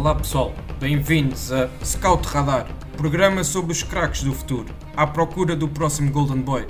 Olá pessoal, bem-vindos a Scout Radar, programa sobre os craques do futuro, à procura do próximo Golden Boy.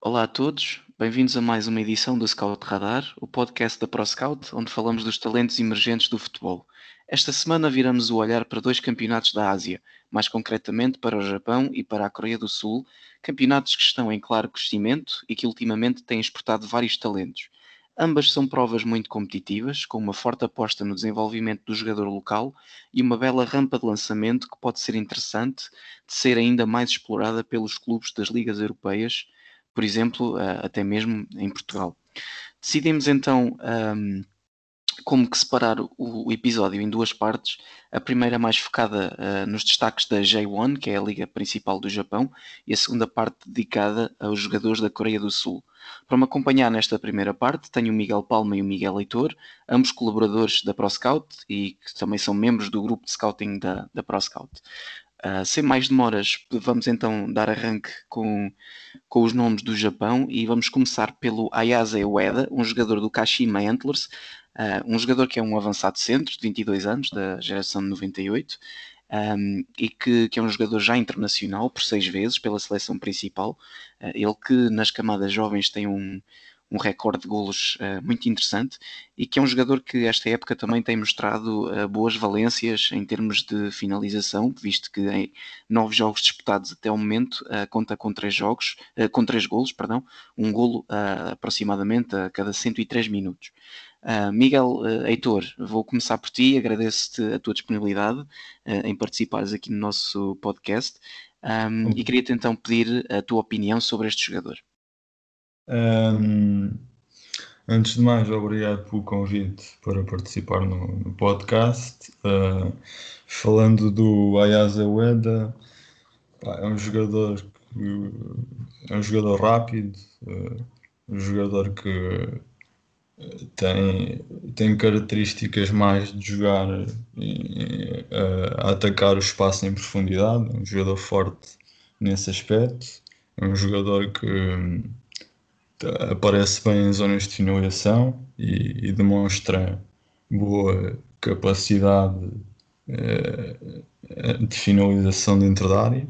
Olá a todos, bem-vindos a mais uma edição do Scout Radar, o podcast da ProScout, onde falamos dos talentos emergentes do futebol. Esta semana viramos o olhar para dois campeonatos da Ásia, mais concretamente para o Japão e para a Coreia do Sul, campeonatos que estão em claro crescimento e que ultimamente têm exportado vários talentos. Ambas são provas muito competitivas, com uma forte aposta no desenvolvimento do jogador local e uma bela rampa de lançamento que pode ser interessante de ser ainda mais explorada pelos clubes das ligas europeias por exemplo, até mesmo em Portugal. Decidimos então um, como que separar o, episódio em duas partes. A primeira mais focada uh, nos destaques da J1, que é a liga principal do Japão, e a segunda parte dedicada aos jogadores da Coreia do Sul. Para me acompanhar nesta primeira parte, tenho o Miguel Palma e o Miguel Leitor, ambos colaboradores da ProScout e que também são membros do grupo de scouting da, da ProScout. Uh, sem mais demoras, vamos então dar arranque com, com os nomes do Japão e vamos começar pelo Ayase Ueda, um jogador do Kashima Antlers, um jogador que é um avançado centro, de 22 anos, da geração de 98, um, e que, que, é um jogador já internacional por seis vezes pela seleção principal. Uh, ele que nas camadas jovens tem um, um recorde de golos uh, muito interessante e que é um jogador que esta época também tem mostrado uh, boas valências em termos de finalização, visto que em nove jogos disputados até o momento conta com três jogos, com três golos, perdão, um golo aproximadamente a cada 103 minutos. Miguel Heitor, vou começar por ti, agradeço-te a tua disponibilidade em participares aqui no nosso podcast um, e queria-te então pedir a tua opinião sobre este jogador. Um, antes de mais, obrigado pelo convite para participar no, no podcast. Uh, falando do Ayasa Ueda, é um jogador que, é um jogador rápido, uh, um jogador que tem, tem características mais de jogar e, uh, a atacar o espaço em profundidade, é um jogador forte nesse aspecto, é um jogador que aparece bem em zonas de finalização e, e demonstra boa capacidade eh, de finalização dentro da área.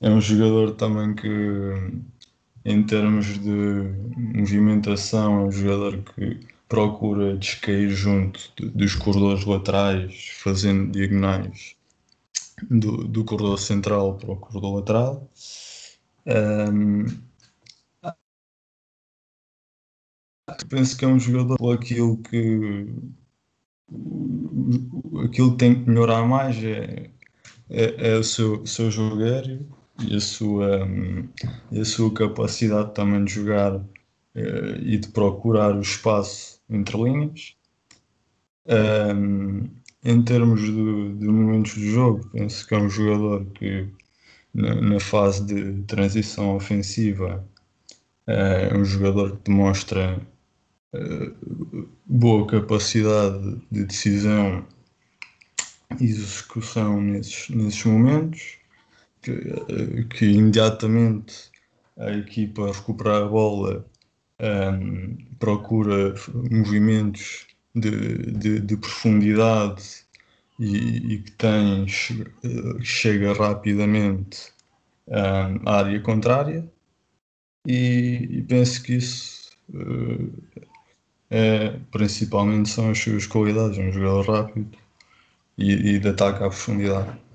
É um jogador também que, em termos de movimentação, é um jogador que procura descair junto de, dos corredores laterais, fazendo diagonais do, do corredor central para o corredor lateral. Um, penso que é um jogador aquilo que aquilo que tem que melhorar mais é, é, é o seu, seu jogo aéreo e a sua, e a sua capacidade também de jogar uh, e de procurar o espaço entre linhas. Um, em termos de, de, momentos de jogo, penso que é um jogador que na, na fase de transição ofensiva é um jogador que demonstra boa capacidade de decisão e execução nesses, nesses momentos, que, que imediatamente a equipa recuperar a bola um, procura movimentos de, de, de profundidade e, e, que tem, chega rapidamente um, à área contrária e, e penso que isso uh, é, principalmente são as suas qualidades, um jogador rápido e, e de ataque à profundidade.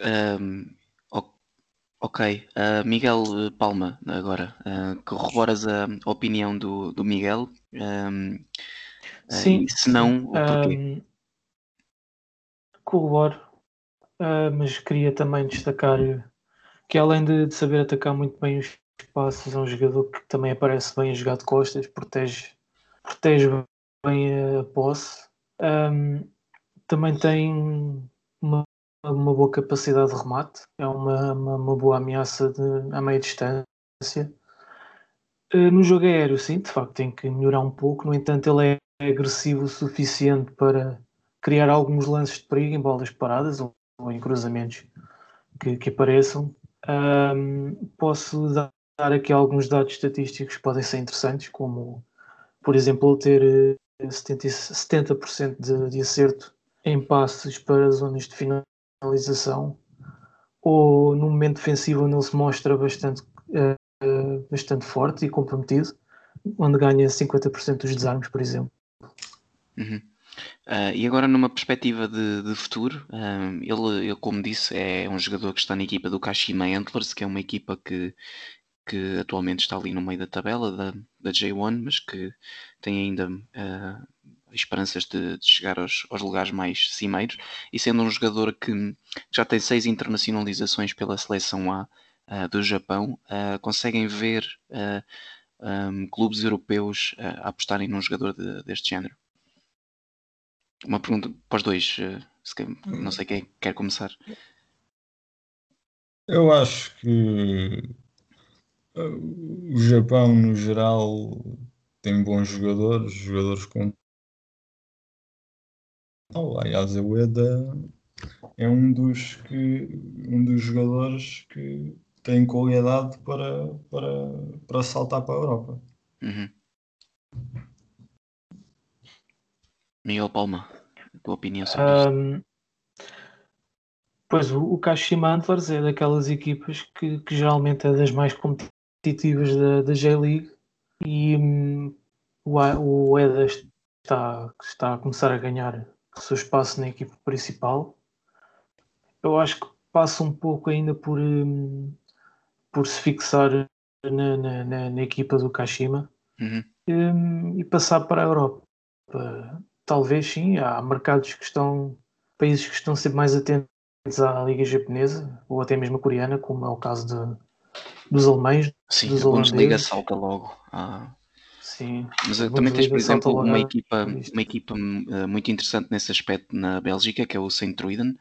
Um, ok, uh, Miguel Palma, agora, uh, corroboras a opinião do, do Miguel? Um, ah, Sim. Uh, se não, o porquê? Um, corroboro, mas queria também destacar que além de, de saber atacar muito bem os passos, é um jogador que também aparece bem a jogar de costas, protege, protege bem a posse. Um, também tem uma, boa capacidade de remate, é uma, uma, uma boa ameaça de, a meia distância. Uh, no jogo aéreo, sim, de facto tem que melhorar um pouco, no entanto, ele é agressivo o suficiente para criar alguns lances de perigo em bolas paradas ou, ou em cruzamentos que, que apareçam. Um, posso dar aqui alguns dados estatísticos que podem ser interessantes, como, por exemplo, ter 70%, eh, 70 de, de acerto em passes para zonas de finalização, ou no momento defensivo onde ele se mostra bastante, uh, bastante forte e comprometido, onde ganha 50% dos desarmes, por exemplo. Uhum. Uh, e agora numa perspectiva de, de futuro, uh, ele, ele, como disse, é um jogador que está na equipa do Kashima Antlers, que é uma equipa que, que atualmente está ali no meio da tabela da, da J1, mas que tem ainda uh, esperanças de, de chegar aos, aos, lugares mais cimeiros, e sendo um jogador que já tem seis internacionalizações pela seleção A do Japão, conseguem ver um, clubes europeus apostarem num jogador de, deste género? Uma pergunta para os dois. Eh, não sei quem quer começar. Eu acho que o Japão, no geral, tem bons jogadores, jogadores com. Oh, aliás, o Eda é um dos, que, um dos jogadores que tem qualidade para, para, para saltar para a Europa. Uhum. Miguel Palma, a tua opinião sobre um, isto? Pois o, o Kashima Antlers é daquelas equipas que, que geralmente é das mais competitivas da, da J-League e um, o, o Eda está, está a começar a ganhar o seu espaço na equipa principal. Eu acho que passa um pouco ainda por, um, por se fixar na, na, na, na equipa do Kashima uhum. um, e passar para a Europa talvez sim, há mercados que estão, países que estão sempre mais atentos à liga japonesa ou até mesmo a coreana, como é o caso de, dos alemães. Sim, dos a Bundesliga salta logo. Ah. Sim. Mas também tens, por exemplo, uma equipa, uma equipa uh, muito interessante nesse aspecto na Bélgica, que é o Saint Truiden,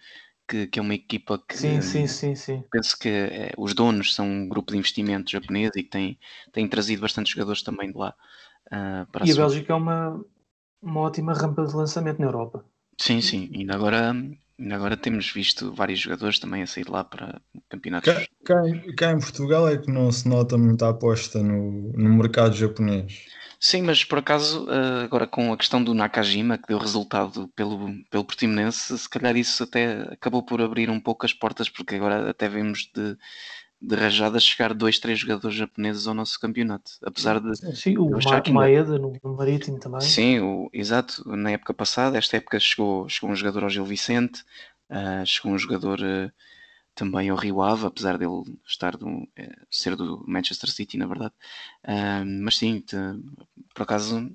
que, que, é uma equipa que sim, sim, sim, sim. penso que é, os donos são um grupo de investimento japonês e que tem, tem trazido bastantes jogadores também de lá. Uh, para e a, a Bélgica é uma, uma ótima rampa de lançamento na Europa. Sim, sim. Ainda agora, agora temos visto vários jogadores também a sair lá para campeonatos. Cá, cá, cá em Portugal é que não se nota muita aposta no, no mercado japonês. Sim, mas por acaso, eh, agora com a questão do Nakajima, que deu resultado pelo, pelo Portimonense, se calhar isso até acabou por abrir um pouco as portas, porque agora até vemos de de rajada chegar dois, três jogadores japoneses ao nosso campeonato. Apesar de. Sim, o Ma Maeda no, no, Marítimo também. Sim, o, exato. Na época passada, esta época chegou, chegou um jogador ao Gil Vicente, uh, chegou um jogador uh, também ao Rio Ave, apesar dele estar do, uh, ser do Manchester City, na verdade. mas sim, te, por acaso,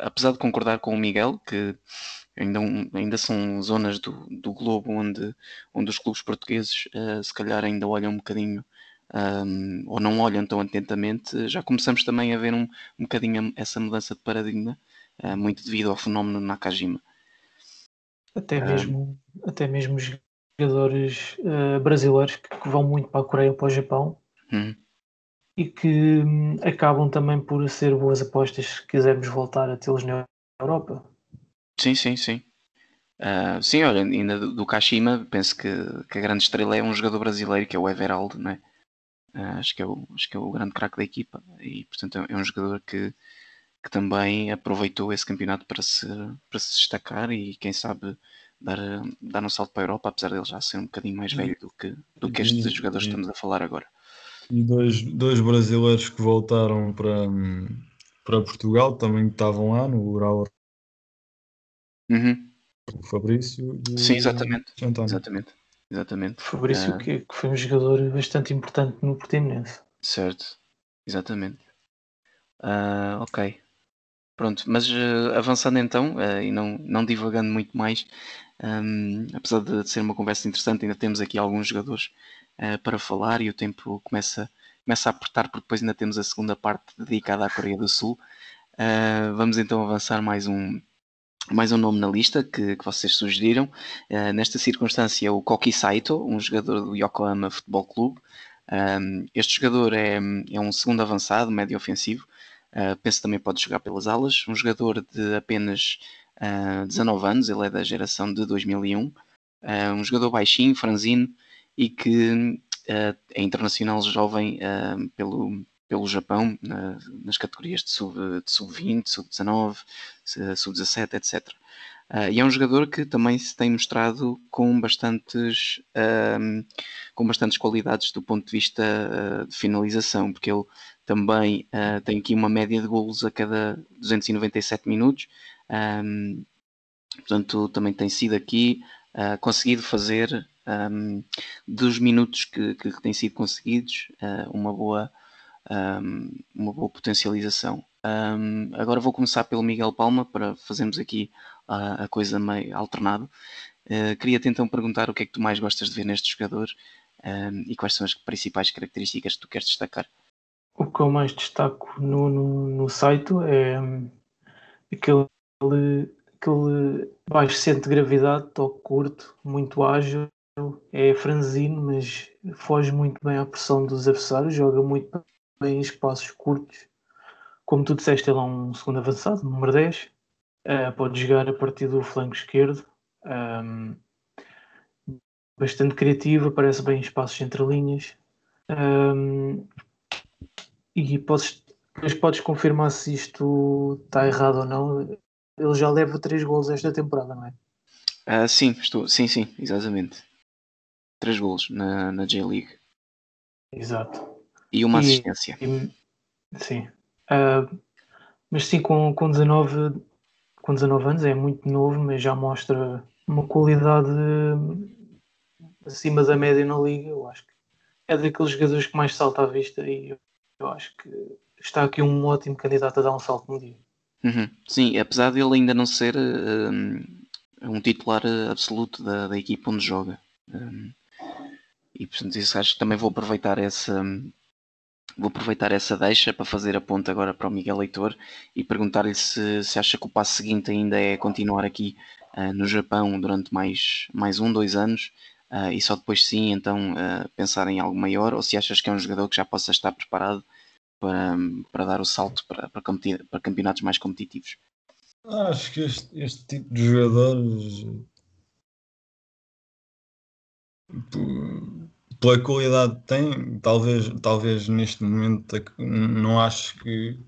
apesar de concordar com o Miguel, que ainda, ainda são zonas do, do globo onde, onde os clubes portugueses uh, se calhar ainda olham um bocadinho um, ou não olham tão atentamente, já começamos também a ver um, um bocadinho essa mudança de paradigma, uh, muito devido ao fenómeno Nakajima. Até mesmo, uh, até mesmo jogadores uh, brasileiros que, que, vão muito para a Coreia ou para o Japão uhum. e que um, acabam também por ser boas apostas se quisermos voltar a tê-los na Europa. Sim, sim, sim. Uh, sim, olha, ainda do, do Kashima, penso que, que, a grande estrela é um jogador brasileiro que é o Everaldo, né? Uh, acho, que é o, acho que é o grande craque da equipa e, portanto, é um jogador que, que também aproveitou esse campeonato para se, para se destacar e, quem sabe, dar, dar um salto para a Europa, apesar dele já ser um bocadinho mais velho do que, do que estes jogadores que estamos a falar agora. E dois, dois brasileiros que voltaram para, para Portugal também estavam lá no Ural Uhum. O Fabrício e Sim, exatamente. o António. Exatamente. Exatamente. Fabrício, uh, que, que, foi um jogador bastante importante no Portimonense. Certo, exatamente. Uh, ok. Pronto, mas uh, avançando então, e não, não divagando muito mais, um, apesar de, de, ser uma conversa interessante, ainda temos aqui alguns jogadores para falar e o tempo começa, começa a apertar, porque depois ainda temos a segunda parte dedicada à Coreia do Sul. vamos então avançar mais um, mais um nome na lista que, que vocês sugeriram. Uh, nesta circunstância, o Koki Saito, um jogador do Yokohama Futebol Clube. Um, este jogador é, é, um segundo avançado, médio ofensivo. Uh, penso também pode jogar pelas alas. Um jogador de apenas uh, 19 anos, ele é da geração de 2001. Uh, um jogador baixinho, franzino e que é internacional jovem uh, pelo, pelo Japão, na, nas categorias de sub-20, sub sub-19, sub-17, etc. Uh, e é um jogador que também se tem mostrado com bastantes, uh, com bastantes qualidades do ponto de vista uh, de finalização, porque ele também tem aqui uma média de golos a cada 297 minutos, um, portanto também tem sido aqui conseguido fazer um, dos minutos que, que têm sido conseguidos uma boa um, uma boa potencialização. Um, agora vou começar pelo Miguel Palma para fazermos aqui a, a coisa meio alternada. Uh, Queria-te então perguntar o que é que tu mais gostas de ver neste jogador um, e quais são as principais características que tu queres destacar. O que eu mais destaco no, no, no site é hum, aquele, aquele baixo centro de gravidade, toque curto, muito ágil, é franzino, mas foge muito bem à pressão dos adversários, joga muito em espaços curtos. Como tu disseste, ele é um segundo avançado, número 10. Uh, eh, pode jogar a partir do flanco esquerdo. Um, bastante criativo, aparece bem em espaços entre linhas. Um, e podes, depois podes confirmar se isto está errado ou não. Ele já leva 3 gols esta temporada, não é? Uh, sim, estou, sim, sim, exatamente. 3 gols na, na J-League. Exato. E uma e, assistência. E, sim. Uh, mas sim, com, com, 19, com 19 anos é muito novo, mas já mostra uma qualidade acima da média na liga. Eu acho que é daqueles jogadores que mais salta à vista e eu, eu acho que está aqui um ótimo candidato a dar um salto no dia. Uhum. Sim, apesar de ele ainda não ser um, um titular absoluto da, da equipa onde joga. Um, e portanto, isso acho que também vou aproveitar essa, Vou aproveitar essa deixa para fazer a ponta agora para o Miguel Leitor e perguntar-lhe se, se acha que o passo seguinte ainda é continuar aqui uh, no Japão durante mais, mais um, dois anos uh, e só depois sim então uh, pensar em algo maior ou se achas que é um jogador que já possa estar preparado para, para dar o salto para, para, para campeonatos mais competitivos. Acho que este, este tipo de jogadores pela qualidade que tem, talvez, talvez neste momento não acho que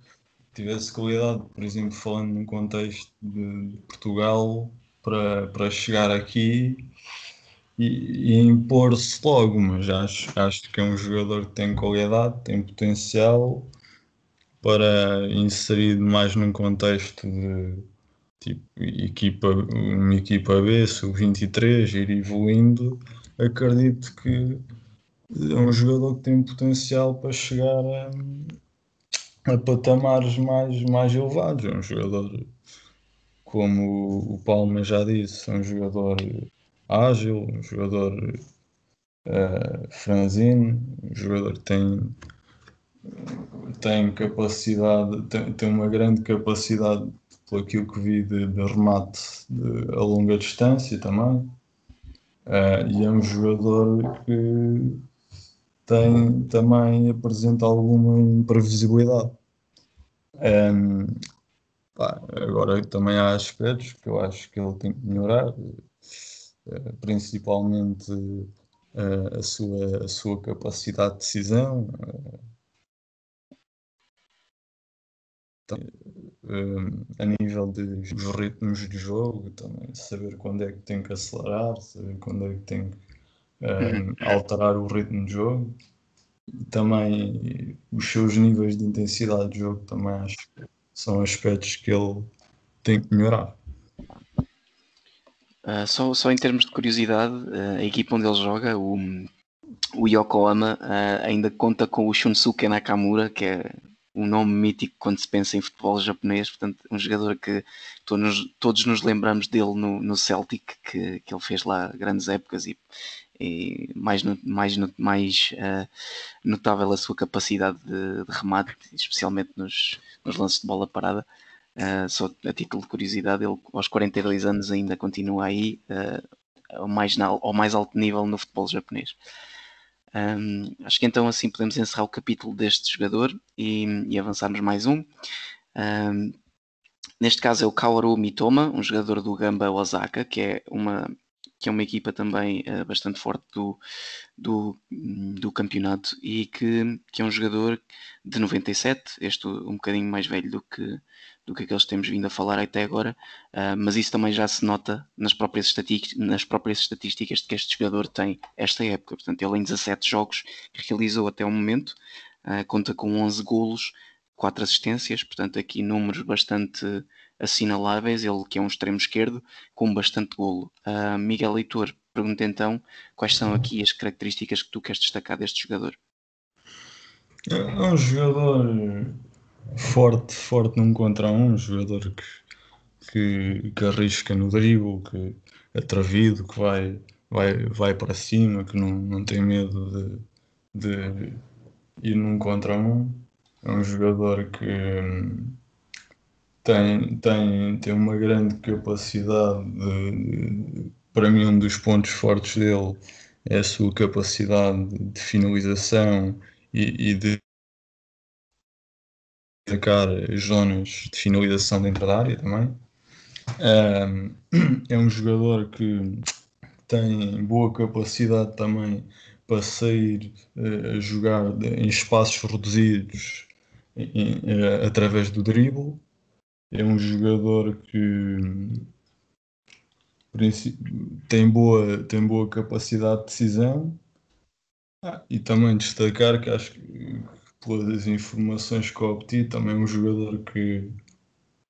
tivesse qualidade, por exemplo, falando num contexto de Portugal, para, para chegar aqui e, e impor-se logo, mas acho, acho que é um jogador que tem qualidade, tem potencial para inserir mais num contexto de tipo equipa, uma equipa B, sub-23, ir evoluindo. Acredito que é um jogador que tem potencial para chegar a, a patamares mais, mais elevados. É um jogador, como o Palma já disse, é um jogador ágil, um jogador uh, franzino, um jogador que tem, tem capacidade, tem, tem uma grande capacidade, pelo aquilo que vi, de, de remate de, a longa distância também. Uh, e é um jogador que tem, também apresenta alguma imprevisibilidade. Um, pá, agora também há aspectos que eu acho que ele tem que melhorar, eh, principalmente eh, a, sua, a sua capacidade de decisão. A nível dos ritmos de jogo, também saber quando é que tem que acelerar, saber quando é que tem que um, alterar o ritmo de jogo. E também os seus níveis de intensidade de jogo também acho que são aspectos que ele tem que melhorar. Uh, só, só em termos de curiosidade, uh, a equipa onde ele joga, o, o Yokohama, uh, ainda conta com o Shunsuke Nakamura, que é um nome mítico quando se pensa em futebol japonês, portanto, um jogador que todos, todos nos lembramos dele no, no Celtic, que, que ele fez lá grandes épocas e, e mais, mais, mais uh, notável a sua capacidade de, de remate, especialmente nos, nos, lances de bola parada. Uh, só a título de curiosidade, ele aos 42 anos ainda continua aí uh, ao, mais, ao mais alto nível no futebol japonês. Um, acho que então assim podemos encerrar o capítulo deste jogador e, e avançarmos mais um. um. Neste caso é o Kaoru Mitoma, um jogador do Gamba Osaka, que é uma que é uma equipa também uh, bastante forte do, do, do campeonato e que, que é um jogador de 97, este um bocadinho mais velho do que, do que aqueles que temos vindo a falar até agora, uh, mas isso também já se nota nas próprias, nas próprias estatísticas que este jogador tem esta época. Portanto, ele em 17 jogos que realizou até o momento, uh, conta com 11 golos, 4 assistências, portanto, aqui números bastante assinaláveis. Ele que é um extremo esquerdo com bastante golo. Uh, Miguel Leitor pergunta então quais são aqui as características que tu queres destacar deste jogador. É um jogador forte, forte num contra um, um jogador que, que, que arrisca no dribble, que é atrevido, que vai, vai, vai para cima, que não, não tem medo de, de ir num contra um. É um jogador que tem, tem, tem uma grande capacidade de, de, para mim um dos pontos fortes dele é a sua capacidade de finalização e, e de atacar as zonas de finalização dentro da área também. é um jogador que tem boa capacidade também para sair eh, a jogar em espaços reduzidos eh, através do dribble. É um jogador que tem boa, tem boa capacidade de decisão. Ah, e também destacar que acho que pelas informações que obtive, também um jogador que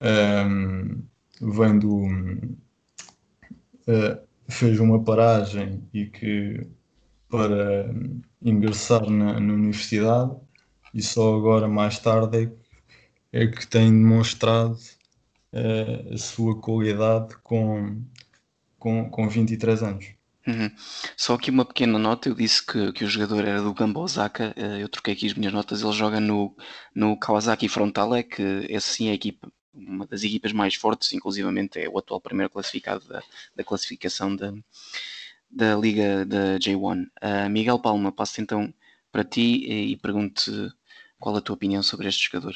um, vem do. Uh, fez uma paragem e que para ingressar na, na, universidade e só agora mais tarde é, é que tem demonstrado uh, a sua qualidade com, com, com 23 anos. Uhum. Só aqui uma pequena nota, eu disse que, que o jogador era do Gamba Osaka, eh, eu troquei aqui as minhas notas, ele joga no, no Kawasaki Frontale, que esse sim é a equipa, uma das equipas mais fortes, inclusivamente é o atual primeiro classificado da, da classificação da, da Liga da J1. Uh, Miguel Palma, passo então para ti e, e pergunto qual a tua opinião sobre este jogador.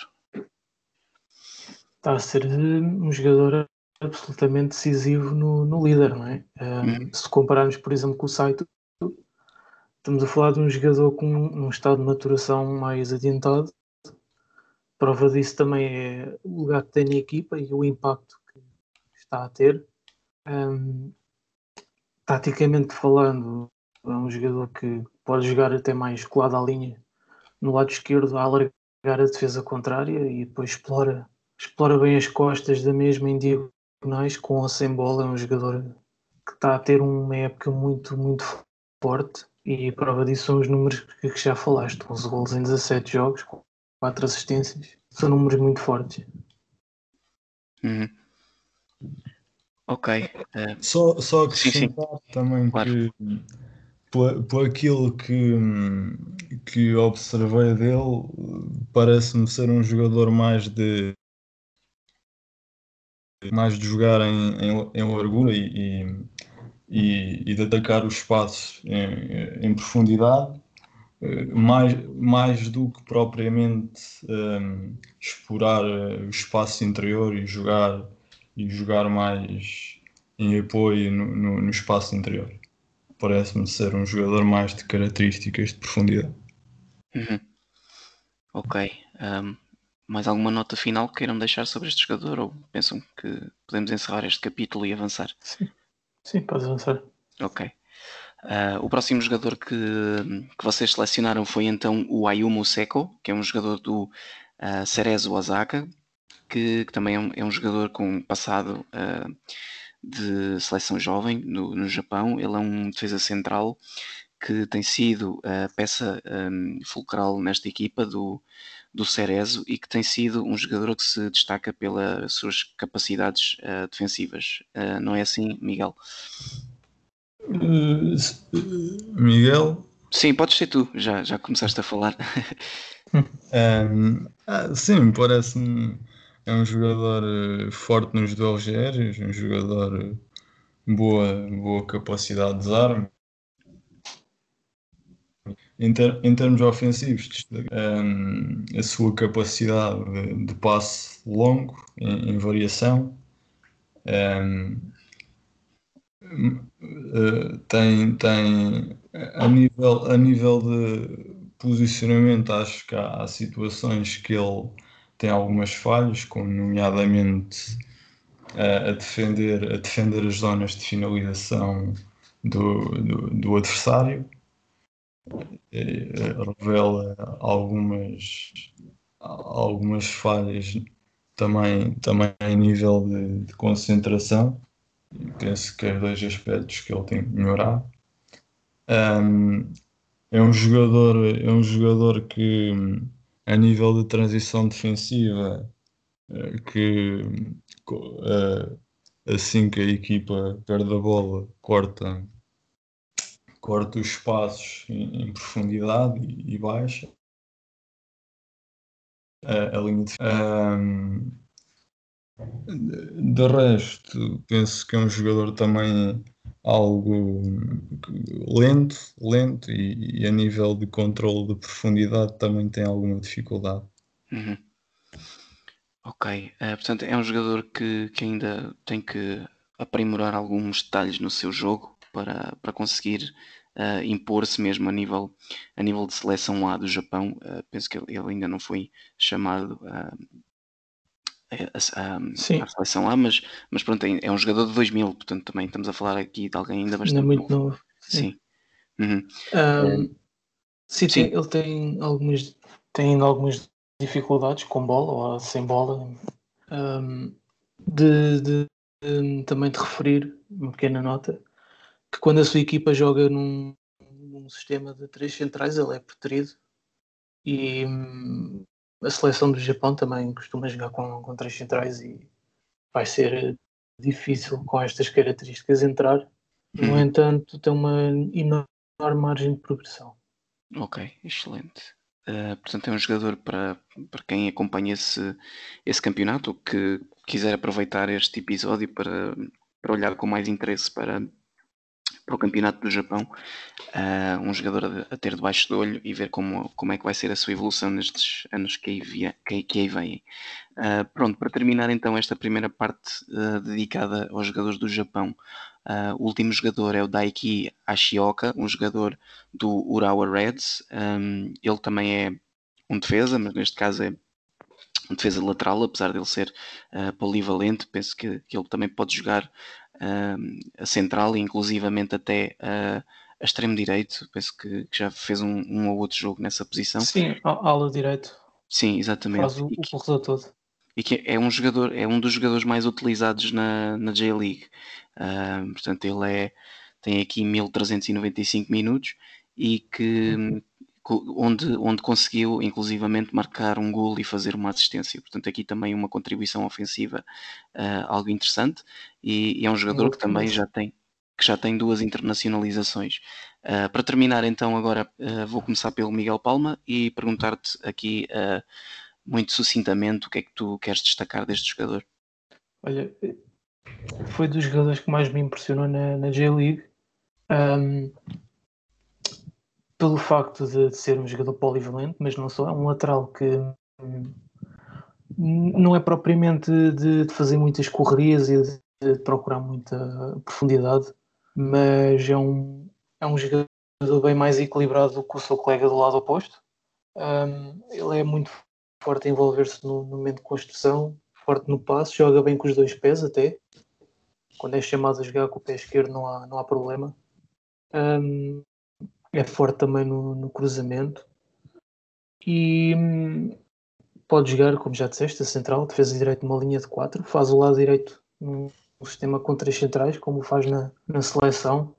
Está a ser um jogador absolutamente decisivo no, no líder, não é? Um, Se compararmos, por exemplo, com o Saito, estamos a falar de um jogador com um estado de maturação mais adiantado. Prova disso também é o lugar que tem na equipa e o impacto que está a ter. Um, taticamente falando, é um jogador que pode jogar até mais colado à linha no lado esquerdo, a alargar a defesa contrária e depois explora, explora bem as costas da mesma em diagonal com ou sem bola, é um jogador que está a ter uma época muito, muito forte e prova disso são os números que já falaste, 11 gols em 17 jogos, 4 assistências, são números muito fortes. Uhum. Ok. Uh... Só, só acrescentar sim, sim. também claro. que por, por aquilo que, que observei dele, parece-me ser um jogador mais de mais de jogar em, em, em largura e, e, e, de atacar os espaços em, em profundidade, eh, mais, mais do que propriamente um, ehm, explorar eh, o espaço interior e jogar, e jogar mais em apoio no, no, no espaço interior. Parece-me ser um jogador mais de características de profundidade. Uhum. Ok. Um, ehm, mais alguma nota final que queiram deixar sobre este jogador ou pensam que podemos encerrar este capítulo e avançar? Sim, Sim pode avançar. Ok. Uh, o próximo jogador que, que vocês selecionaram foi então o Ayumu Seko, que é um jogador do uh, Cerezo Osaka, que, que também é um, é um, jogador com passado uh, de seleção jovem no, no Japão. Ele é um defesa central que tem sido a peça um, fulcral nesta equipa do, do Cerezo e que tem sido um jogador que se destaca pelas suas capacidades uh, defensivas. Uh, não é assim, Miguel? Uh, Miguel? Sim, podes ser tu, já, já começaste a falar. um, ah, sim, parece-me é um jogador forte nos duelos aéreos, um jogador boa, boa capacidade de desarme, em, ter, em termos ofensivos, um, a sua capacidade de, de passe longo, em, em variação, um, uh, tem, tem a nível, a nível de posicionamento, acho que há, há situações que ele tem algumas falhas, como nomeadamente uh, a, defender, a defender as zonas de finalização do, do, do adversário. Revela algumas, algumas falhas também, também em nível de, de concentração. Penso que é dois aspectos que ele tem que melhorar. Um, é um jogador, é um jogador que a nível de transição defensiva eh, que eh, assim que a equipa perde a bola corta corta os espaços em, em profundidade e, e baixa a, a de... um, de resto penso que é um jogador também algo lento, lento e, e, a nível de controle de profundidade também tem alguma dificuldade. Uhum. Ok, uh, portanto é um jogador que, que ainda tem que aprimorar alguns detalhes no seu jogo para, para conseguir uh, impor-se mesmo a nível, a nível de seleção A do Japão. Uh, penso que ele, ainda não foi chamado a, a, seleção A, mas, mas pronto, é, é um jogador de 2000, portanto também estamos a falar aqui de alguém ainda bastante ainda muito novo. novo. Sim. sim. Uhum. Um, sim, sim. Tem, ele tem algumas, tem algumas dificuldades com bola ou sem bola. Um, de, de, de, também de referir uma pequena nota que quando a sua equipa joga num, num sistema de três centrais ele é preterido e hum, a seleção do Japão também costuma jogar com, com três centrais e vai ser difícil com estas características entrar. No hum. entanto, tem uma enorme margem de progressão. Ok, excelente. Uh, portanto, é um jogador para, para quem acompanha esse, esse campeonato que quiser aproveitar este episódio para, para olhar com mais interesse para, para o Campeonato do Japão, uh, um jogador a, ter debaixo do olho e ver como, como é que vai ser a sua evolução nestes anos que aí, via, que, que aí vêm. Uh, pronto, para terminar então esta primeira parte uh, dedicada aos jogadores do Japão, o último jogador é o Daiki Ashioka, um jogador do Urawa Reds. Um, ele também é um defesa, mas neste caso é defesa lateral, apesar de ele ser uh, polivalente, penso que, que, ele também pode jogar a central e inclusivamente até a, a extremo direito. Penso que, que já fez um, um, ou outro jogo nessa posição. Sim, ala direito. Sim, exatamente. Faz o, o corredor todo. E que é um jogador, é um dos jogadores mais utilizados na, na J-League. Uh, portanto, ele é, tem aqui 1395 minutos e que uhum onde, onde conseguiu inclusivamente marcar um gol e fazer uma assistência. Portanto, aqui também uma contribuição ofensiva uh, algo interessante e, e, é um jogador que também já tem que já tem duas internacionalizações. Uh, para terminar, então, agora uh, vou começar pelo Miguel Palma e perguntar-te aqui muito sucintamente o que é que tu queres destacar deste jogador. Olha, foi dos jogadores que mais me impressionou na, na J-League. Um, pelo facto de, ser um jogador polivalente, mas não só, é um lateral que não é propriamente de, de, fazer muitas correrias e de, de, procurar muita profundidade, mas é um, é um jogador bem mais equilibrado do que o seu colega do lado oposto. Um, ele é muito forte a envolver-se no, no, momento de construção, forte no passo, joga bem com os dois pés até. Quando é chamado a jogar com o pé esquerdo não há, não há problema. Um, é forte também no, no cruzamento e hum, pode jogar, como já disseste, a central, defesa direito numa linha de 4, faz o lado direito num sistema com três centrais, como faz na, na seleção.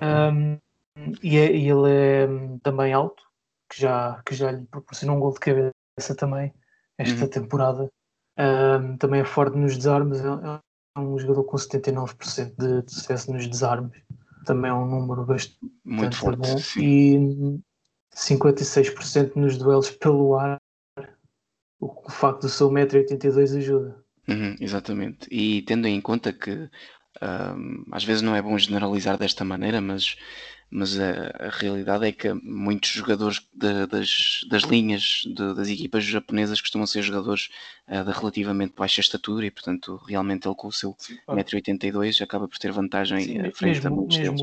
Um, e, é, e, ele é hum, também alto, que já, que já lhe proporcionou um gol de cabeça também esta uhum. temporada. Um, também é forte nos desarmes, é, é um jogador com 79% de, de sucesso nos desarmes também é um número bastante Muito forte, bom. Sim. E 56% nos duelos pelo ar, o, facto do seu 1,82m ajuda. Uhum, exatamente. E tendo em conta que Um, às vezes não é bom generalizar desta maneira, mas, mas a, a realidade é que muitos jogadores de, das, das linhas de, das equipas japonesas costumam ser jogadores uh, de relativamente baixa estatura e, portanto, realmente ele com o seu 1,82m acaba por ter vantagem Sim, frente mesmo, a muitos mesmo deles.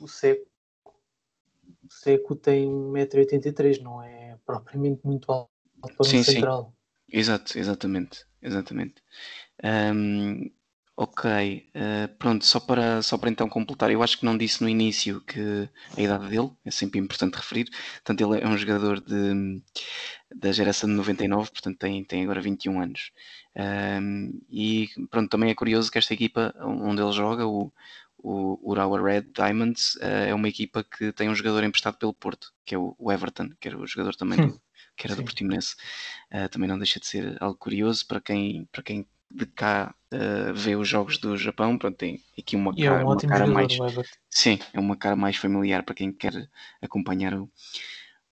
o Seco, o Seco tem 1,83m, não é propriamente muito alto para sim, um central. Sim. Exato, exatamente, exatamente. Um, Ok, uh, pronto, só para, só para então completar, eu acho que não disse no início que a idade dele, é sempre importante referir, portanto ele é um jogador de, da geração de 99, portanto tem, tem agora 21 anos. Um, e pronto, também é curioso que esta equipa onde ele joga, o, o Urawa Red Diamonds, uh, é uma equipa que tem um jogador emprestado pelo Porto, que é o, Everton, que era o jogador também do, que era Sim. do Portimonense. Uh, também não deixa de ser algo curioso para quem, para quem de cá uh, vê os jogos do Japão, pronto, tem aqui uma e cara, é um uma cara mais. Sim, é uma cara mais familiar para quem quer acompanhar o,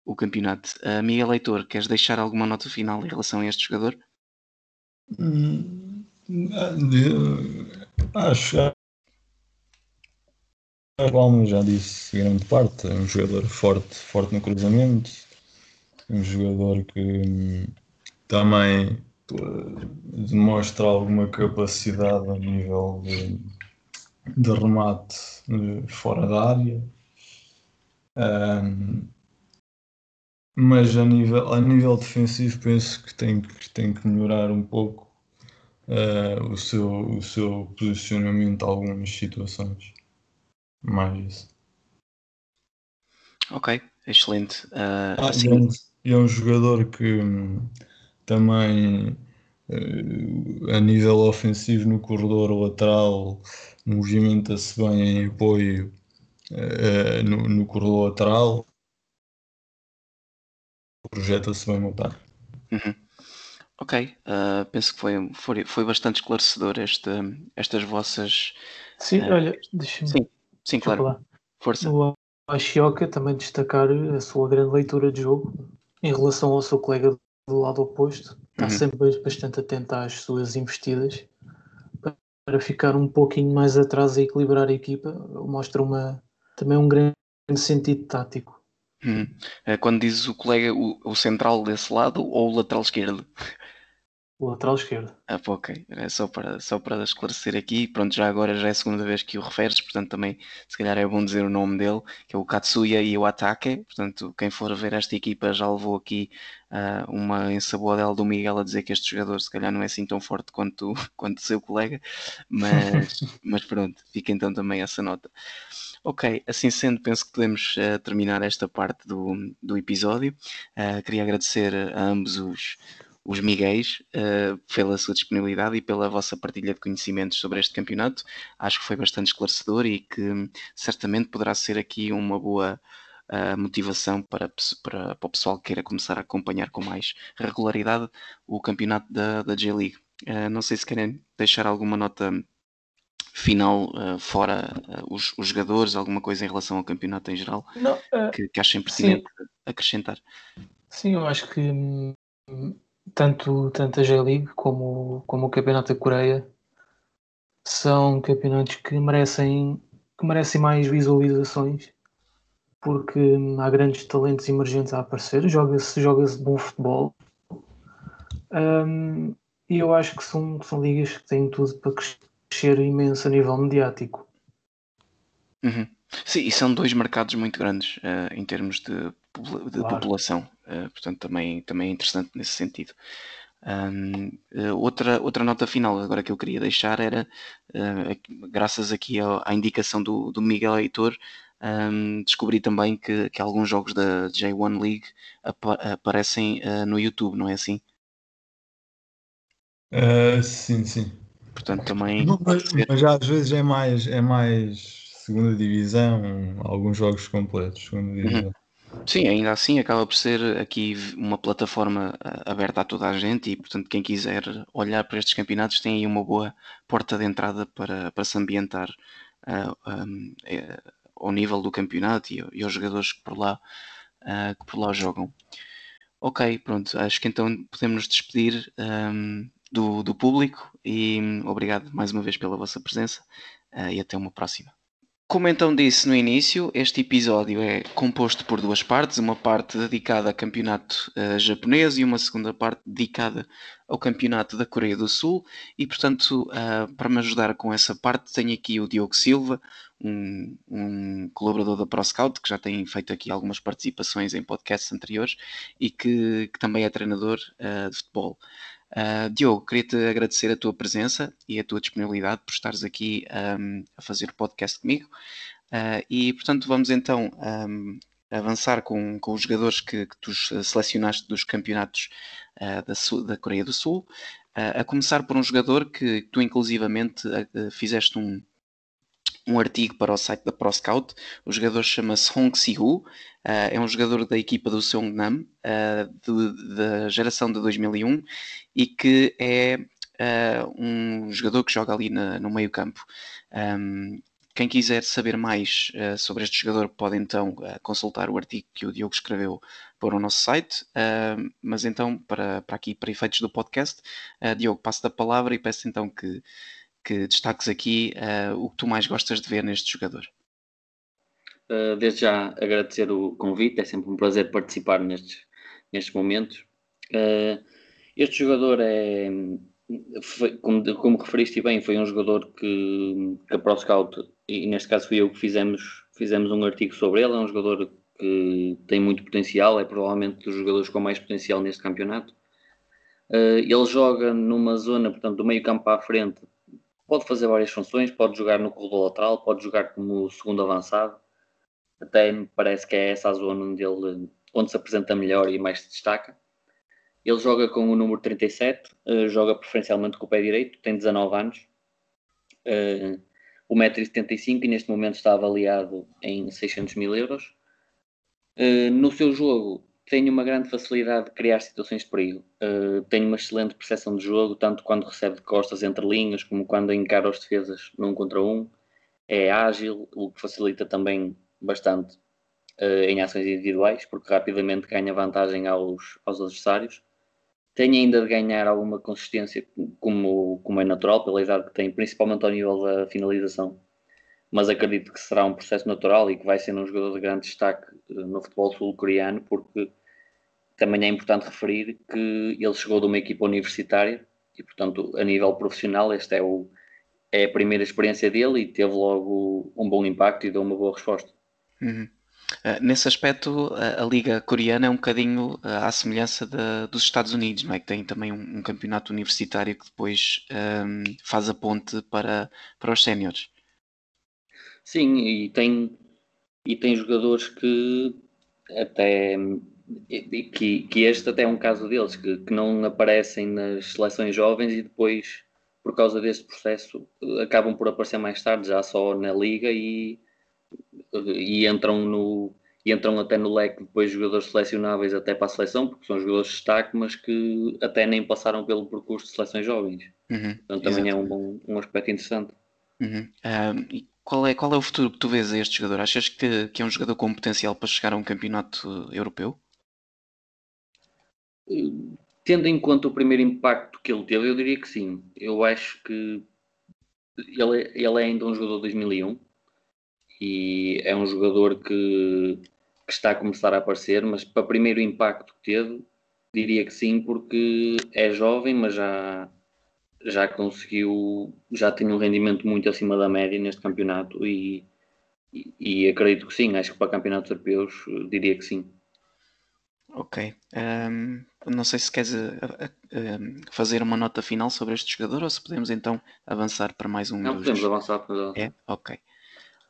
o campeonato. Uh, Miguel Leitor, queres deixar alguma nota final em relação a este jogador? Hum, acho como já disse grande parte, é um jogador forte, forte no cruzamento, um jogador que hum, também demonstra alguma capacidade a nível de, de remate eh, fora da área. Um, mas a nível, a nível defensivo penso que tem, que tem que melhorar um pouco uh, o, seu, o seu posicionamento em algumas situações. Mais isso. Ok, excelente. Uh, assim... E é um jogador que hum, também eh, a nível ofensivo no corredor lateral movimenta-se bem em apoio uh, no, no, corredor lateral projeta-se bem no ataque uhum. ok uh, penso que foi, foi, foi bastante esclarecedor esta, estas vossas sim, uh, olha, deixa-me sim, sim claro falar. força o Ashioka também destacar a sua grande leitura de jogo em relação ao seu colega do lado oposto, está uhum. sempre bastante atento às suas investidas para ficar um pouquinho mais atrás e equilibrar a equipa. Mostra uma, também um grande sentido tático. Uhum. Quando dizes o colega, o, o central desse lado ou o lateral esquerdo? O lateral esquerdo. Ah, ok. É só para, só para esclarecer aqui. Pronto, já agora já é a segunda vez que o referes, portanto também se calhar é bom dizer o nome dele, que é o Katsuya e o Atake. Portanto, quem for ver esta equipa já levou aqui uh, uma ensaboadela do Miguel a dizer que este jogador se calhar não é assim tão forte quanto, quanto o seu colega, mas, mas pronto, fica então também essa nota. Ok, assim sendo, penso que podemos uh, terminar esta parte do, do episódio. Uh, queria agradecer a ambos os, os Miguéis uh, pela sua disponibilidade e pela vossa partilha de conhecimentos sobre este campeonato. Acho que foi bastante esclarecedor e que certamente poderá ser aqui uma boa uh, motivação para, para, para, o pessoal que queira começar a acompanhar com mais regularidade o campeonato da, da J-League. Uh, não sei se querem deixar alguma nota final uh, fora uh, os, os, jogadores, alguma coisa em relação ao campeonato em geral não, uh, que, que achem pertinente sim. acrescentar? Sim, eu acho que hum, tanto, tanto a J-League como, como o Campeonato da Coreia são campeonatos que merecem, que merecem mais visualizações porque há grandes talentos emergentes a aparecer, joga-se joga bom futebol um, e eu acho que são, são ligas que têm tudo para crescer imenso a nível mediático. Uhum. Sim, e são dois mercados muito grandes uh, em termos de, claro. população, uh, portanto também, também é interessante nesse sentido. Um, uh, eh, outra, outra nota final agora que eu queria deixar era, graças aqui à, à, indicação do, do Miguel Heitor, um, descobri também que, que alguns jogos da J1 League ap aparecem no YouTube, não é assim? sim, sim. Portanto, também. mas, mas já às vezes é mais, é mais segunda divisão, alguns jogos completos, segunda uhum. divisão. Uhum. Sim, ainda assim acaba por ser aqui uma plataforma eh, aberta a toda a gente e, portanto, quem quiser olhar para estes campeonatos tem aí uma boa porta de entrada para, para se ambientar uh, um, é, ao nível do campeonato e, e aos jogadores que por, lá, uh, que por lá jogam. Ok, pronto, acho que então podemos nos despedir. Um, do, do público e obrigado mais uma vez pela vossa presença uh, e até uma próxima. Como então disse no início, este episódio é composto por duas partes, uma parte dedicada ao campeonato uh, japonês e uma segunda parte dedicada ao campeonato da Coreia do Sul. E portanto, uh, para me ajudar com essa parte, tenho aqui o Diogo Silva, um, um, colaborador da ProScout, que já tem feito aqui algumas participações em podcasts anteriores e que, que também é treinador uh, de futebol. Uh, Diogo, queria-te agradecer a tua presença e a tua disponibilidade por estares aqui um, a fazer o podcast comigo. Uh, e, portanto, vamos então um, avançar com, com os jogadores que, que, tu selecionaste dos campeonatos uh, da, Sul, da, Coreia do Sul. a começar por um jogador que tu, inclusivamente, fizeste um, um artigo para o site da ProScout. O jogador chama-se Hong Si-hu, uh, é um jogador da equipa do Seongnam, uh, da geração de 2001, e que é uh, um jogador que joga ali na, no meio campo. Um, quem quiser saber mais uh, sobre este jogador pode então uh, consultar o artigo que o Diogo escreveu para o nosso site. Uh, mas então, para, para aqui, para efeitos do podcast, Diogo, passo a palavra e peço então que que destaques aqui o que tu mais gostas de ver neste jogador. Uh, desde já agradecer o convite, é sempre um prazer participar nestes, nestes momentos. Uh, este jogador é, foi, como, como referiste bem, foi um jogador que, que a ProScout, e neste caso fui eu que fizemos, fizemos um artigo sobre ele, é um jogador que tem muito potencial, é provavelmente dos jogadores com mais potencial neste campeonato. Uh, ele joga numa zona, portanto, do meio campo à frente, pode fazer várias funções, pode jogar no corredor lateral, pode jogar como segundo avançado. Até me parece que é essa a zona onde ele onde se apresenta melhor e mais se destaca. Ele joga com o número 37, uh, eh, joga preferencialmente com o pé direito, tem 19 anos, uh, 1,75m e neste momento está avaliado em 600 mil euros. Uh, no seu jogo tem uma grande facilidade de criar situações de perigo. Uh, tem uma excelente percepção de jogo, tanto quando recebe de costas entre linhas, como quando encara os defesas num contra um. É ágil, o que facilita também bastante uh, em ações individuais, porque rapidamente ganha vantagem aos, aos adversários. Tem ainda de ganhar alguma consistência, como, como é natural, pela idade que tem, principalmente ao nível da finalização mas acredito que será um processo natural e que vai ser um jogador de grande destaque eh, no futebol sul-coreano, porque também é importante referir que ele chegou de uma equipa universitária e, portanto, a nível profissional, esta é, o, é a primeira experiência dele e teve logo um bom impacto e deu uma boa resposta. Uhum. Uh, nesse aspecto, a, Liga Coreana é um bocadinho uh, à semelhança dos Estados Unidos, não é? que tem também um, um campeonato universitário que depois um, faz a ponte para, para os séniores. Sim, e tem, e tem jogadores que até que, que este até é um caso deles, que, que não aparecem nas seleções jovens e depois, por causa deste processo, acabam por aparecer mais tarde, já só na liga e, e entram no e entram até no leque depois jogadores selecionáveis até para a seleção, porque são jogadores de destaque, mas que até nem passaram pelo percurso de seleções jovens. Uhum, Portanto, também é um, bom, um aspecto interessante. Uhum. Um, qual é, qual é o futuro que tu vês a este jogador? Achas que, que é um jogador com potencial para chegar a um campeonato europeu? Tendo em conta o primeiro impacto que ele teve, eu diria que sim. Eu acho que ele, é, ele é ainda um jogador de 2001 e é um jogador que, que está a começar a aparecer, mas para o primeiro impacto que teve, diria que sim, porque é jovem, mas já, já conseguiu, já tem um rendimento muito acima da média neste campeonato e, e, e acredito que sim, acho que para campeonatos europeus diria que sim. Ok. Um, não sei se queres uh, uh, fazer uma nota final sobre este jogador ou se podemos então avançar para mais um. Não, dos... podemos avançar para. É? Ok.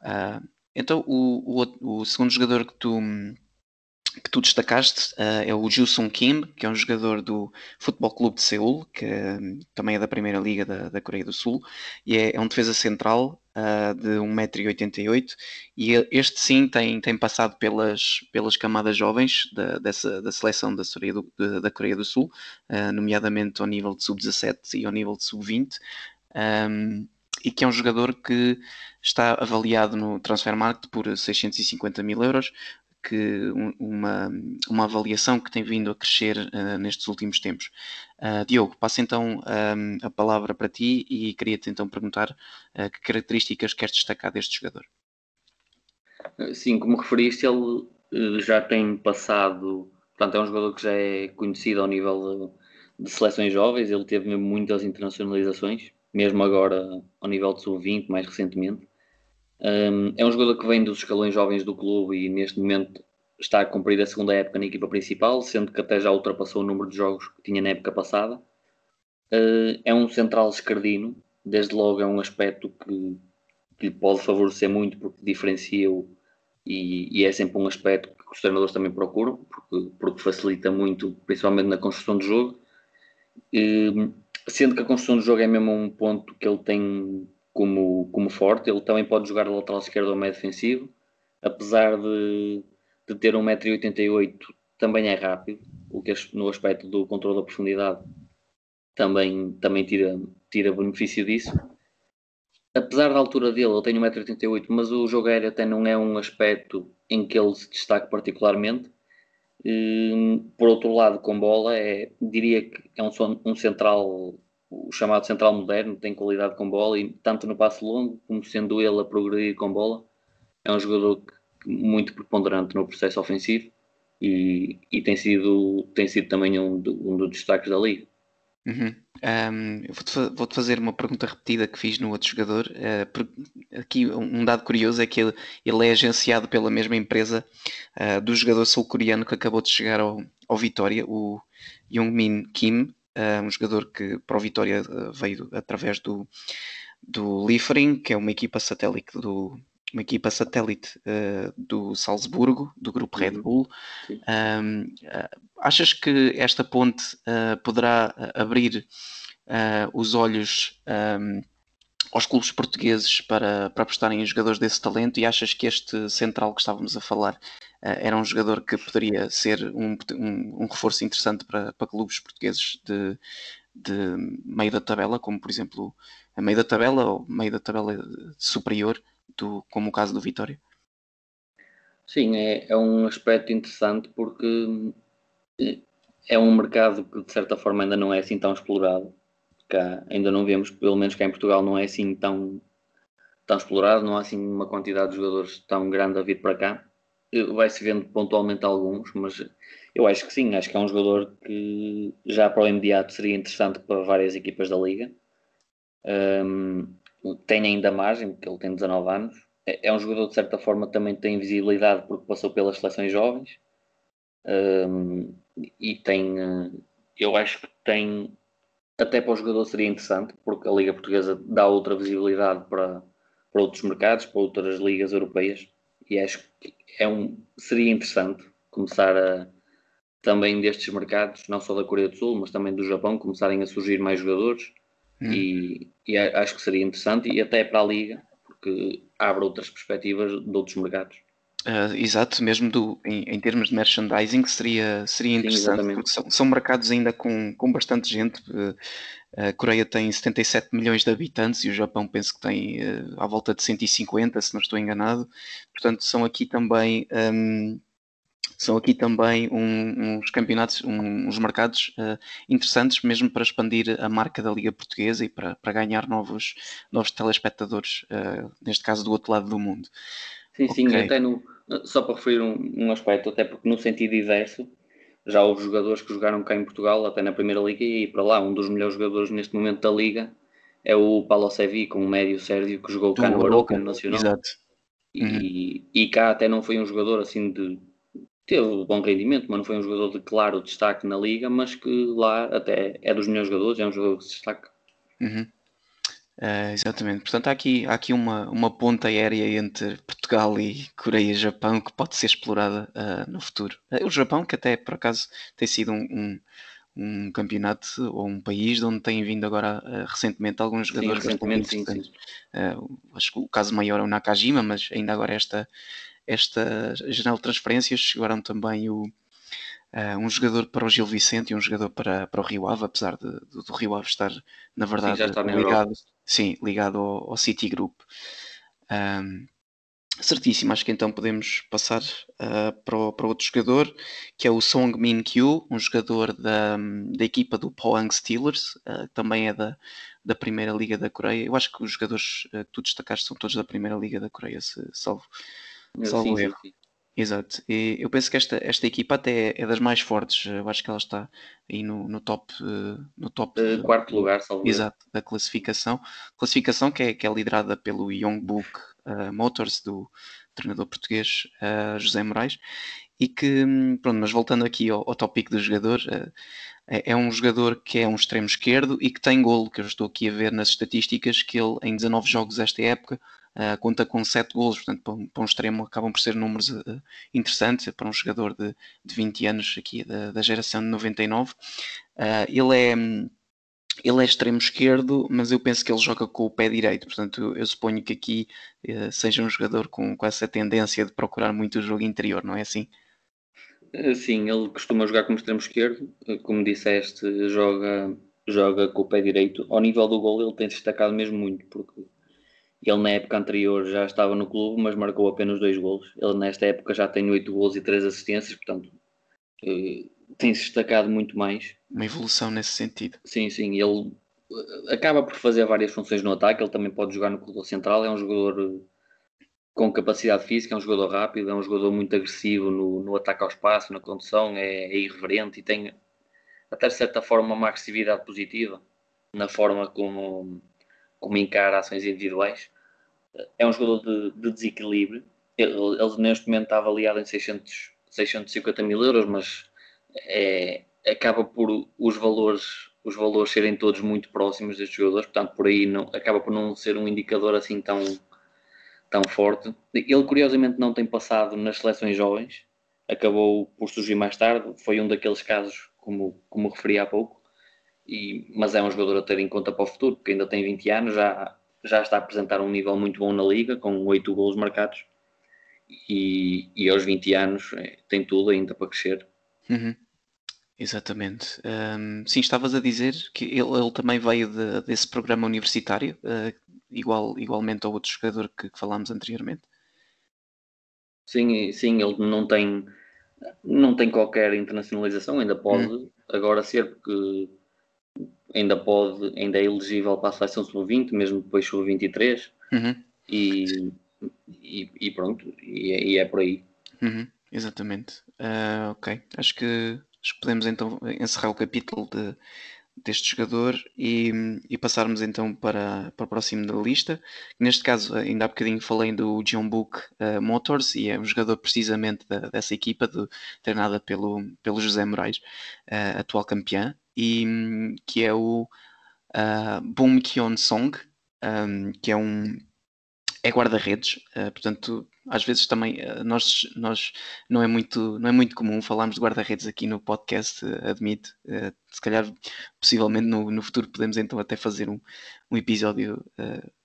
Uh, então, o, o, o, segundo jogador que tu, que tu destacaste uh, é o Sung Kim, que é um jogador do Futebol Clube de Seul, que um, também é da Primeira Liga da, da Coreia do Sul, e é, é um defesa central uh, de 1,88m, e este sim tem, tem passado pelas, pelas camadas jovens da, dessa, da seleção da do, da Coreia do Sul, uh, nomeadamente ao nível de sub-17 e ao nível de sub-20. Um, e que é um jogador que está avaliado no Transfermarkt por 650 mil euros, que uma, uma avaliação que tem vindo a crescer uh, nestes últimos tempos. Uh, Diogo, passo então um, a palavra para ti e queria-te então perguntar uh, que características queres destacar deste jogador. Sim, como referiste, ele já tem passado, portanto, é um jogador que já é conhecido ao nível de, de seleções jovens, ele teve muitas internacionalizações, mesmo agora ao nível de sub-20, mais recentemente. Um, é um jogador que vem dos escalões jovens do clube e neste momento está a cumprir a segunda época na equipa principal, sendo que até já ultrapassou o número de jogos que tinha na época passada. Uh, é um central escardino, desde logo é um aspecto que, que lhe pode favorecer muito porque diferencia-o e, e, é sempre um aspecto que os treinadores também procuram, porque, porque facilita muito, principalmente na construção do jogo. Uh, sendo que a construção do jogo é mesmo um ponto que ele tem como, como forte, ele também pode jogar lateral esquerdo ou meio defensivo, apesar de, de ter 1,88m, também é rápido, o que no aspecto do controle da profundidade também, também tira, tira benefício disso. Apesar da altura dele, ele tem 1,88m, mas o jogo aéreo até não é um aspecto em que ele se destaque particularmente. Hum, por outro lado, com bola, é, diria que é um, um central o chamado central moderno, tem qualidade com bola e tanto no passo longo como sendo ele a progredir com bola, é um jogador que, muito preponderante no processo ofensivo e, e, tem, sido, tem sido também um, um dos destaques da liga. Uhum. Um, vou-te, vou-te fazer uma pergunta repetida que fiz no outro jogador. Uh, aqui um dado curioso é que ele, ele é agenciado pela mesma empresa uh, do jogador sul-coreano que acabou de chegar ao, ao Vitória, o Jungmin Kim, uh, um jogador que para o Vitória veio através do, do Liefering, que é uma equipa satélite do, uma equipa satélite uh, do Salzburgo, do grupo Red uhum. Bull. Um, uh, achas que esta ponte uh, poderá abrir os olhos um, aos clubes portugueses para, para apostarem em jogadores desse talento e achas que este central que estávamos a falar eh, era um jogador que poderia ser um, um, um reforço interessante para, para clubes portugueses de, de meio da tabela, como por exemplo a meio da tabela ou meio da tabela superior, do, como o caso do Vitória? Sim, é, é um aspecto interessante porque eh, é um mercado que de certa forma ainda não é assim tão explorado. Cá, ainda não vemos, pelo menos cá em Portugal, não é assim tão, tão explorado, não há assim uma quantidade de jogadores tão grande a vir para cá vai-se vendo pontualmente alguns, mas eu acho que sim, acho que é um jogador que já para o imediato seria interessante para várias equipas da Liga. Um, tem ainda margem, porque ele tem 19 anos. É, é um jogador de certa forma também tem visibilidade porque passou pelas seleções jovens. Um, e tem, eu acho que tem, até para o jogador seria interessante, porque a Liga Portuguesa dá outra visibilidade para, para outros mercados, para outras ligas europeias e acho que é um, seria interessante começar a também destes mercados, não só da Coreia do Sul, mas também do Japão, começarem a surgir mais jogadores hum. e, e, acho que seria interessante e até para a Liga, porque abre outras perspectivas de outros mercados. Uh, exato, mesmo do, em, em, termos de merchandising seria, seria interessante, Sim, porque são, são mercados ainda com, com bastante gente. Uh, a Coreia tem 77 milhões de habitantes e o Japão penso que tem uh, à volta de 150, se não estou enganado. Portanto, são aqui também um, são aqui também um, uns campeonatos, um, uns mercados uh, interessantes mesmo para expandir a marca da Liga Portuguesa e para, para ganhar novos, novos telespectadores, uh, neste caso do outro lado do mundo. Sim, okay. sim, até no, só para referir um, um, aspecto, até porque no sentido inverso, já houve jogadores que jogaram cá em Portugal, até na Primeira Liga, e para lá, um dos melhores jogadores neste momento da Liga é o Paulo Sevi, com o médio Sérgio, que jogou cá no Aroca Nacional. Exato. E, uhum. e cá até não foi um jogador assim de. Teve bom rendimento, mas não foi um jogador de claro destaque na Liga, mas que lá até é dos melhores jogadores, é um jogador que se destaca. Uhum. Uh, exatamente. Portanto, há aqui, há aqui uma, uma ponta aérea entre Portugal e Coreia e Japão que pode ser explorada uh, no futuro. Uh, o Japão, que até por acaso tem sido um, um, um campeonato ou um país de onde têm vindo agora recentemente alguns jogadores sim, recentemente, sim, sim. acho que o caso maior é o Nakajima, mas ainda agora esta, esta janela de transferências chegaram também o, Uh, um jogador para o Gil Vicente e um jogador para, para o Rio Ave, apesar de, do, do Rio Ave estar, na verdade, sim, ligado, sim, ligado ao, ao City Group. Um, Certíssimo, acho que então podemos passar uh, para, o, para outro jogador, que é o Song Min Kyu, um jogador da, da equipa do Pohang Steelers, uh, também é da, da Primeira Liga da Coreia. Eu acho que os jogadores uh, que tu destacaste são todos da Primeira Liga da Coreia, se salvo, salvo erro. Sim. Exato, e eu penso que esta, esta equipa até é, das mais fortes, eu acho que ela está aí no, no top, no top uh, quarto lugar, salvo Exato, da classificação, classificação que é, que é liderada pelo Youngbuk uh, Motors, do treinador português uh, José Moraes, e que, hum, pronto, mas voltando aqui ao, ao tópico do jogador, uh, é, é, um jogador que é um extremo esquerdo e que tem golo, que eu estou aqui a ver nas estatísticas, que ele em 19 jogos esta época uh, conta com 7 golos, portanto para um, para um, extremo acabam por ser números uh, interessantes, para um jogador de, de 20 anos aqui da, da geração de 99. Uh, ele é ele é extremo esquerdo, mas eu penso que ele joga com o pé direito, portanto eu suponho que aqui seja um jogador com, com essa tendência de procurar muito o jogo interior, não é assim? Sim, ele costuma jogar como extremo esquerdo, como disseste, joga, joga com o pé direito. Ao nível do gol ele tem se destacado mesmo muito, porque ele na época anterior já estava no clube, mas marcou apenas dois golos. Ele nesta época já tem oito golos e três assistências, portanto tem se destacado muito mais. Uma evolução nesse sentido. Sim, sim. Ele eh, acaba por fazer várias funções no ataque. Ele também pode jogar no corredor central. É um jogador eh, com capacidade física, é um jogador rápido, é um jogador muito agressivo no, no ataque ao espaço, na condução, é, é irreverente e tem até de certa forma uma agressividade positiva na forma como, como encara ações individuais. É um jogador de, de desequilíbrio. Ele, ele, neste momento está avaliado em 600, 650 mil euros, mas é, acaba por os valores os valores serem todos muito próximos destes jogadores, portanto por aí não, acaba por não ser um indicador assim tão, tão forte. Ele curiosamente não tem passado nas seleções jovens, acabou por surgir mais tarde, foi um daqueles casos como, como referi há pouco, e, mas é um jogador a ter em conta para o futuro, porque ainda tem 20 anos, já, já está a apresentar um nível muito bom na liga, com 8 gols marcados, e, e aos 20 anos é, tem tudo ainda para crescer. Uhum. Exatamente. Um, sim, estavas a dizer que ele, ele também veio de, desse programa universitário, uh, igual, igualmente ao outro jogador que, que, falámos anteriormente. Sim, sim, ele não tem, não tem qualquer internacionalização, ainda pode hum. agora ser, porque ainda pode, ainda é elegível para a seleção sub-20, mesmo depois sub-23, uhum. e, e, e, pronto, e é, e é por aí. Uhum. Exatamente. Uh, ok, acho que Acho que podemos então encerrar o capítulo de, deste jogador e, e, passarmos então para, para o próximo da lista. Neste caso, ainda há bocadinho falei do John Book uh, Motors e é um jogador precisamente da, dessa equipa, treinada pelo, pelo José Moraes, uh, atual campeão, e que é o uh, Boom Kyon Song, um, que é um é guarda-redes, uh, portanto às vezes também uh, nós, nós não é muito não é muito comum falarmos de guarda-redes aqui no podcast, uh, admito. Se calhar, possivelmente no, no futuro podemos então até fazer um, um episódio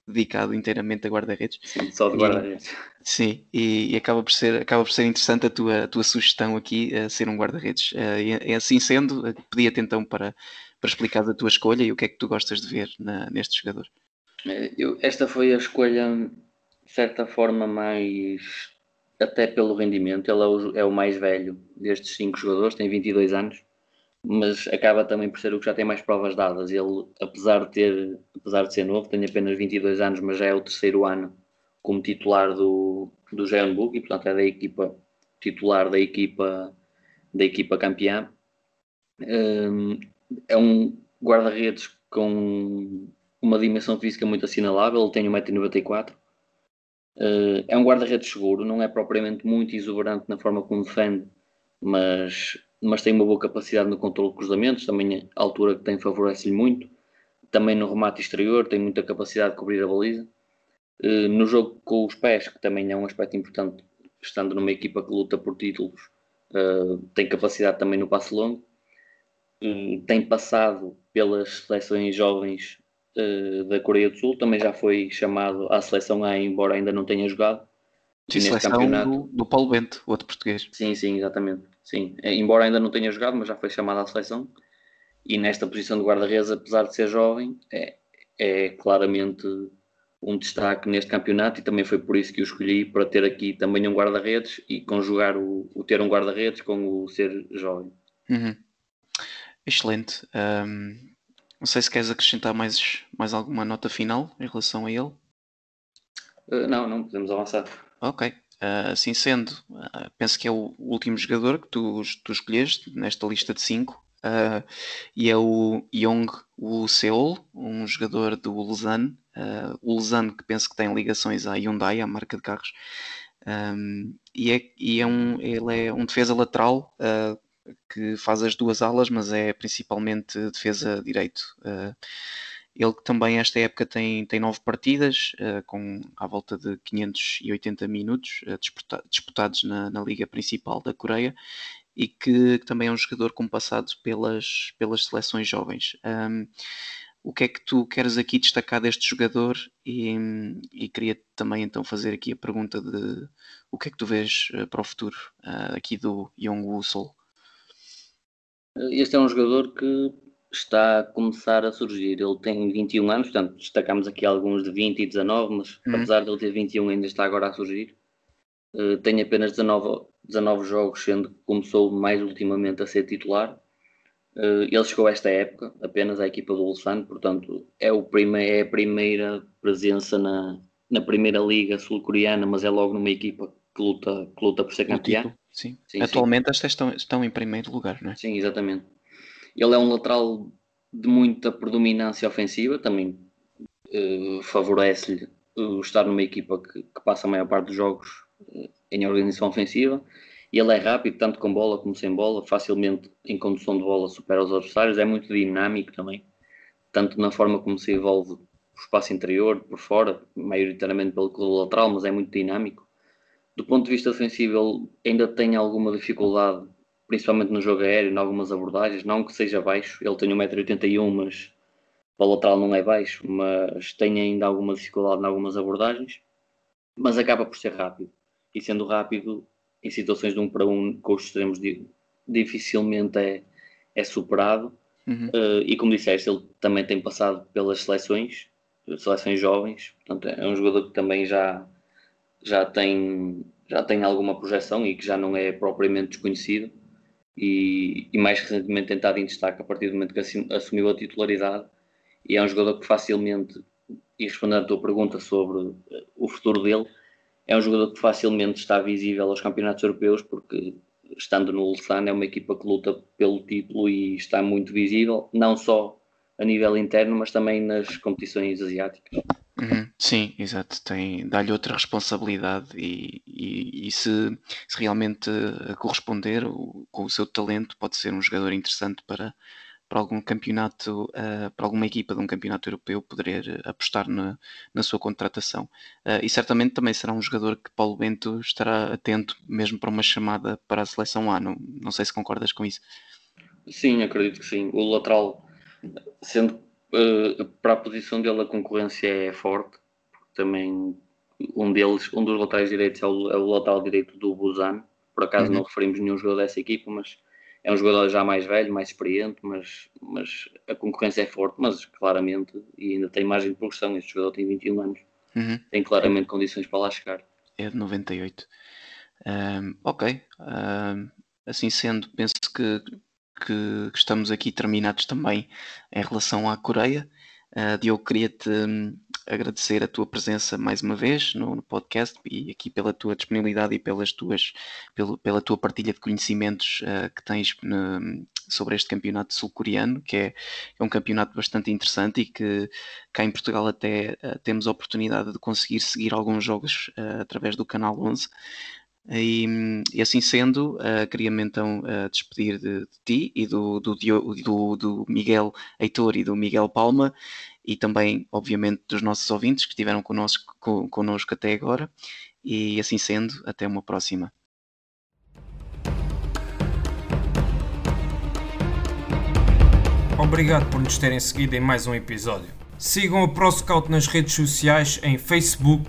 dedicado inteiramente a guarda-redes. Sim, só de guarda-redes. Sim, e, e, acaba, por ser, acaba por ser interessante a tua, a tua sugestão aqui, a ser um guarda-redes. e, assim sendo, pedia-te então para, para explicar a tua escolha e o que é que tu gostas de ver na, neste jogador. Eu, esta foi a escolha de certa forma, mais até pelo rendimento. Ele é o, é o, mais velho destes cinco jogadores, tem 22 anos, mas acaba também por ser o que já tem mais provas dadas. Ele, apesar de ter, apesar de ser novo, tem apenas 22 anos, mas já é o terceiro ano como titular do, do Jeonbuk e, portanto, é da equipa titular da equipa da equipa campeã. Um, é um guarda-redes com uma dimensão física muito assinalável, ele tem 1,94m, Uh, é um guarda-redes seguro, não é propriamente muito exuberante na forma como defende, mas, mas tem uma boa capacidade no controle de cruzamentos, também a altura que tem favorece-lhe muito. Também no remate exterior, tem muita capacidade de cobrir a baliza. Uh, no jogo com os pés, que também é um aspecto importante, estando numa equipa que luta por títulos, uh, tem capacidade também no passe longo. tem passado pelas seleções jovens da Coreia do Sul, também já foi chamado à seleção A, embora ainda não tenha jogado. Sim, neste campeonato. Do, do Paulo Bento, outro português. Sim, sim, exatamente. Sim. Eh, embora ainda não tenha jogado, mas já foi chamado à seleção. E nesta posição de guarda-redes, apesar de ser jovem, é, é claramente um destaque neste campeonato e também foi por isso que o escolhi para ter aqui também um guarda-redes e conjugar o, o ter um guarda-redes com o ser jovem. Uhum. Excelente. Um, não sei se queres acrescentar mais, mais alguma nota final em relação a ele. Uh, não, não, podemos avançar. Ok. Uh, assim sendo, uh, penso que é o último jogador que tu, tu escolheste nesta lista de 5 e é o Yong Woo Seol, um jogador do Ulsan. o Ulsan que penso que tem ligações à Hyundai, à marca de carros. Um, e é, e é um, ele é um defesa lateral que faz as duas alas, mas é principalmente defesa direito. Uh, ele também esta época tem, tem nove partidas, uh, com à volta de 580 minutos uh, disputa disputados na, na, liga principal da Coreia e que, que, também é um jogador com passado pelas, pelas seleções jovens. Um, o que é que tu queres aqui destacar deste jogador? E, e queria também então fazer aqui a pergunta de o que é que tu vês para o futuro aqui do Young Woo Sol? Este é um jogador que está a começar a surgir. Ele tem 21 anos, portanto, destacamos aqui alguns de 20 e 19, mas uhum. apesar de ele ter 21, ainda está agora a surgir. Uh, tem apenas 19, 19 jogos, sendo que começou mais ultimamente a ser titular. Uh, ele chegou a esta época apenas à equipa do Ulsan, portanto, é, o prime é a primeira presença na, na primeira liga sul-coreana, mas é logo numa equipa que luta, que luta por ser campeão. Sim. sim Atualmente sim. estas estão, estão em primeiro lugar, não é? Sim, exatamente. Ele é um lateral de muita predominância ofensiva, também uh, favorece-lhe uh, estar numa equipa que, que, passa a maior parte dos jogos uh, em organização ofensiva. E ele é rápido, tanto com bola como sem bola, facilmente em condução de bola supera os adversários, é muito dinâmico também, tanto na forma como se envolve o espaço interior, por fora, maioritariamente pelo lateral, mas é muito dinâmico do ponto de vista ofensivo, ele ainda tem alguma dificuldade, principalmente no jogo aéreo, em algumas abordagens. Não que seja baixo, ele tem 1,81m, mas para o lateral não é baixo, mas tem ainda alguma dificuldade em algumas abordagens. Mas acaba por ser rápido. E sendo rápido, em situações de um para um, com os extremos, dificilmente é, é superado. Uhum. Uh, e como disseste, ele também tem passado pelas seleções, seleções jovens, portanto é um jogador que também já já tem, já tem alguma projeção e que já não é propriamente desconhecido e, e mais recentemente tentado em destaque a partir do momento que assumiu a titularidade e é um jogador que facilmente, e respondendo à tua pergunta sobre eh, o futuro dele, é um jogador que facilmente está visível aos campeonatos europeus porque estando no Ulsan é uma equipa que luta pelo título e está muito visível, não só a nível interno, mas também nas competições asiáticas. Uhum, sim, exato. Tem, dá-lhe outra responsabilidade e, e, e se, se, realmente corresponder o, com o seu talento, pode ser um jogador interessante para, para algum campeonato, uh, para alguma equipa de um campeonato europeu poder apostar na, na sua contratação. E certamente também será um jogador que Paulo Bento estará atento mesmo para uma chamada para a seleção A. Não, não sei se concordas com isso. Sim, acredito que sim. O lateral, sendo Uh, para a posição dele a concorrência é forte, também um deles, um dos laterais direitos é o, é o lateral direito do Busan, por acaso uhum. não referimos nenhum jogador dessa equipa, mas é um jogador já mais velho, mais experiente, mas, mas a concorrência é forte, mas claramente, e ainda tem margem de progressão, este jogador tem 21 anos, uhum. tem claramente condições para lá chegar. É de 98. Um, ok, um, assim sendo, penso que que, que estamos aqui terminados também em relação à Coreia. Uh, Diogo, queria-te um, agradecer a tua presença mais uma vez no, no, podcast e aqui pela tua disponibilidade e pelas tuas, pelo, pela tua partilha de conhecimentos uh, que tens no, sobre este campeonato sul-coreano, que é, é, um campeonato bastante interessante e que cá em Portugal até uh, temos a oportunidade de conseguir seguir alguns jogos através do canal 11. E, e, assim sendo, uh, queria-me então uh, despedir de, de, ti e do, do, do, do, Miguel Heitor e do Miguel Palma e também, obviamente, dos nossos ouvintes que estiveram connosco, con, connosco até agora. E assim sendo, até uma próxima. Obrigado por nos terem seguido em mais um episódio. Sigam o ProScout nas redes sociais em Facebook,